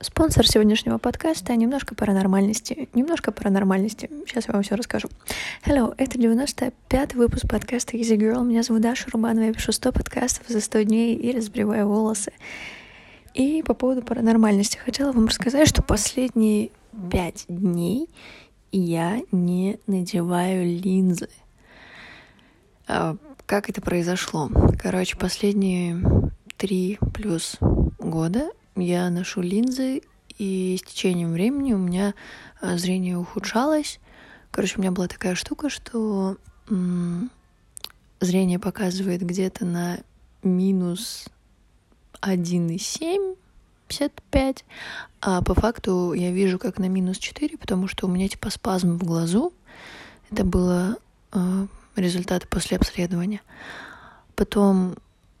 Спонсор сегодняшнего подкаста — немножко паранормальности. Немножко паранормальности. Сейчас я вам все расскажу. Hello, это 95-й выпуск подкаста Easy Girl. Меня зовут Даша Рубанова. Я пишу 100 подкастов за 100 дней и разбриваю волосы. И по поводу паранормальности хотела вам рассказать, что последние 5 дней я не надеваю линзы. А, как это произошло? Короче, последние три плюс года я ношу линзы, и с течением времени у меня а, зрение ухудшалось. Короче, у меня была такая штука, что м- зрение показывает где-то на минус 1,7, 55, а по факту я вижу как на минус 4, потому что у меня типа спазм в глазу. Это было э, результаты после обследования. Потом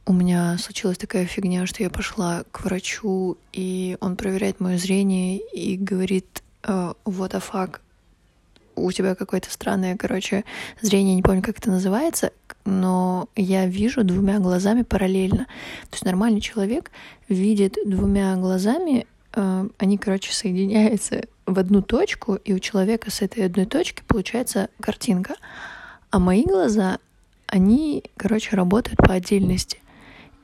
у меня случилась такая фигня, что я пошла к врачу, и он проверяет мое зрение и говорит, э, what the fuck, у тебя какое-то странное, короче, зрение, не помню, как это называется, но я вижу двумя глазами параллельно. То есть нормальный человек видит двумя глазами, э, они, короче, соединяются в одну точку, и у человека с этой одной точки получается картинка. А мои глаза, они, короче, работают по отдельности.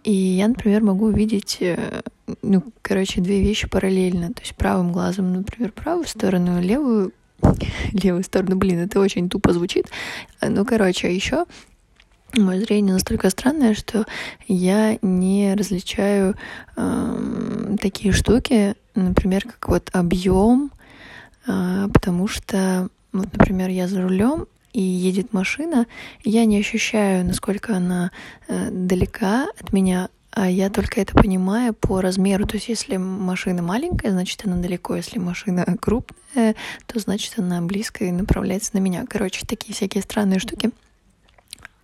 И я, например, могу видеть, э, ну, короче, две вещи параллельно. То есть правым глазом, например, правую сторону, левую левую сторону. Блин, это очень тупо звучит. Ну, короче, а еще мое зрение настолько странное, что я не различаю э, такие штуки, например, как вот объем, э, потому что, вот, например, я за рулем, и едет машина, я не ощущаю, насколько она э, далека от меня, а я только это понимаю по размеру. То есть, если машина маленькая, значит, она далеко. Если машина крупная, то значит, она близко и направляется на меня. Короче, такие всякие странные штуки.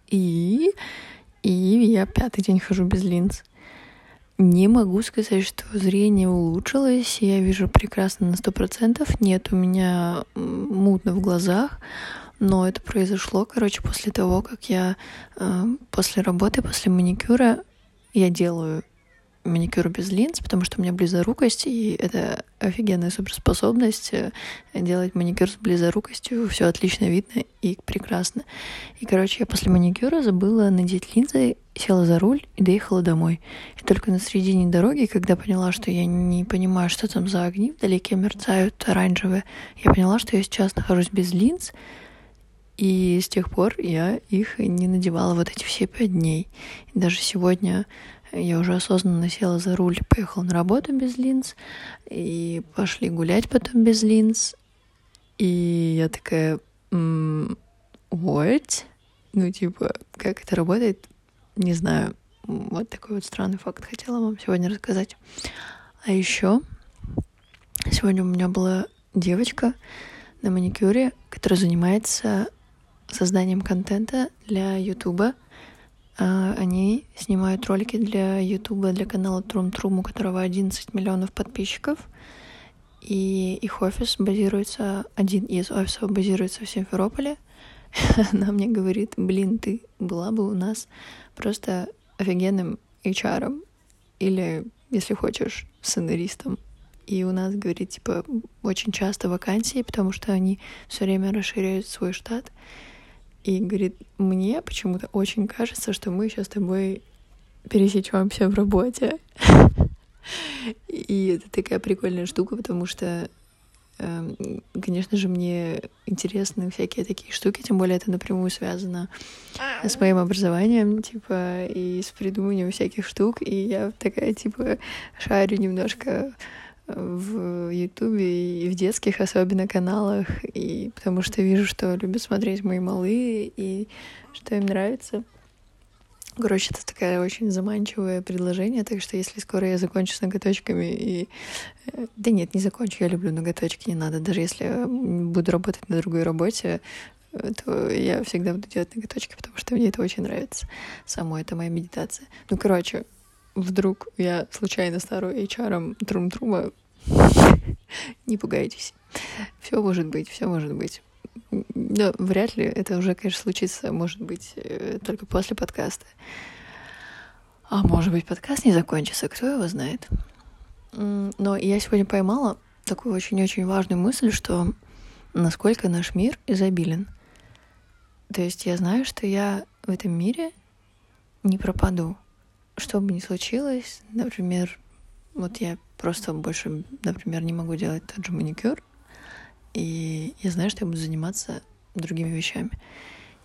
И, и я пятый день хожу без линз. Не могу сказать, что зрение улучшилось, я вижу прекрасно на сто процентов. Нет, у меня мутно в глазах, но это произошло, короче, после того, как я э, после работы, после маникюра, я делаю маникюр без линз, потому что у меня близорукость, и это офигенная суперспособность э, делать маникюр с близорукостью. Все отлично видно и прекрасно. И, короче, я после маникюра забыла надеть линзы, села за руль и доехала домой. И только на середине дороги, когда поняла, что я не понимаю, что там за огни вдалеке мерцают оранжевые, я поняла, что я сейчас нахожусь без линз, и с тех пор я их не надевала вот эти все пять дней. И даже сегодня я уже осознанно села за руль, поехала на работу без линз, и пошли гулять потом без линз. И я такая, м-м, what? Ну, типа, как это работает, не знаю. Вот такой вот странный факт хотела вам сегодня рассказать. А еще сегодня у меня была девочка на маникюре, которая занимается созданием контента для Ютуба. А, они снимают ролики для Ютуба, для канала Трум Трум, у которого 11 миллионов подписчиков. И их офис базируется, один из офисов базируется в Симферополе. Она мне говорит, блин, ты была бы у нас просто офигенным HR или, если хочешь, сценаристом. И у нас, говорит, типа, очень часто вакансии, потому что они все время расширяют свой штат и говорит, мне почему-то очень кажется, что мы сейчас с тобой пересечемся в работе. И это такая прикольная штука, потому что, эм, конечно же, мне интересны всякие такие штуки, тем более это напрямую связано с моим образованием, типа, и с придумыванием всяких штук, и я такая, типа, шарю немножко в Ютубе и в детских особенно каналах, и потому что вижу, что любят смотреть мои малые и что им нравится. Короче, это такое очень заманчивое предложение, так что если скоро я закончу с ноготочками и... Э, да нет, не закончу, я люблю ноготочки, не надо. Даже если я буду работать на другой работе, э, то я всегда буду делать ноготочки, потому что мне это очень нравится. Само это моя медитация. Ну, короче, вдруг я случайно стану HR Трум-Трума, не пугайтесь. Все может быть, все может быть. Но вряд ли это уже, конечно, случится, может быть, э, только после подкаста. А может быть, подкаст не закончится, кто его знает. Но я сегодня поймала такую очень-очень важную мысль, что насколько наш мир изобилен. То есть я знаю, что я в этом мире не пропаду. Что бы ни случилось, например, вот я просто больше, например, не могу делать тот же маникюр, и я знаю, что я буду заниматься другими вещами.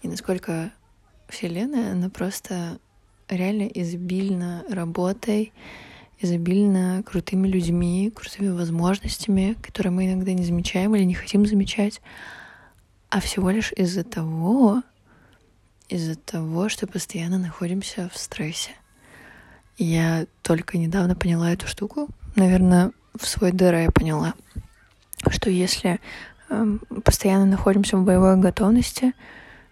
И насколько Вселенная, она просто реально изобильна работой, изобильна крутыми людьми, крутыми возможностями, которые мы иногда не замечаем или не хотим замечать, а всего лишь из-за того, из-за того, что постоянно находимся в стрессе. Я только недавно поняла эту штуку. Наверное, в свой дыра я поняла, что если э, постоянно находимся в боевой готовности,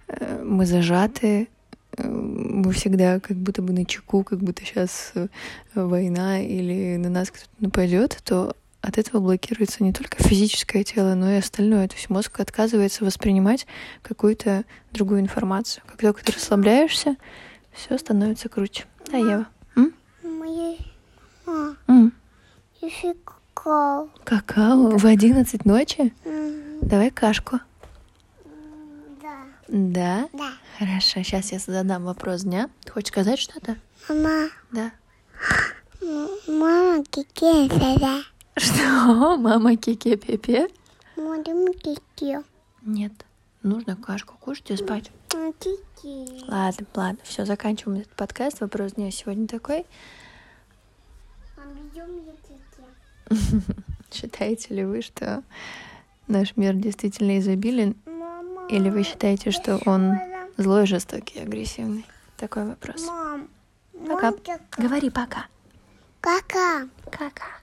э, мы зажаты, э, мы всегда как будто бы на чеку, как будто сейчас э, война или на нас кто-то нападет, то от этого блокируется не только физическое тело, но и остальное. То есть мозг отказывается воспринимать какую-то другую информацию. Как только ты расслабляешься, все становится круче. Да, Ева? М? А, М. какао. Какао в 11 ночи? Давай кашку. Да. Да? Да. Хорошо, сейчас я задам вопрос дня. Ты хочешь сказать что-то? Мама, Да. мама какие тогда? Что? Мама кике пепе? Можем какие? Нет. Нужно кашку кушать и спать. Какие? Ладно, ладно, все, заканчиваем этот подкаст. Вопрос дня сегодня такой. Считаете ли вы, что наш мир действительно изобилен? Или вы считаете, что он злой, жестокий, агрессивный? Такой вопрос. Мам. Пока. Говори пока. Кака. Кака.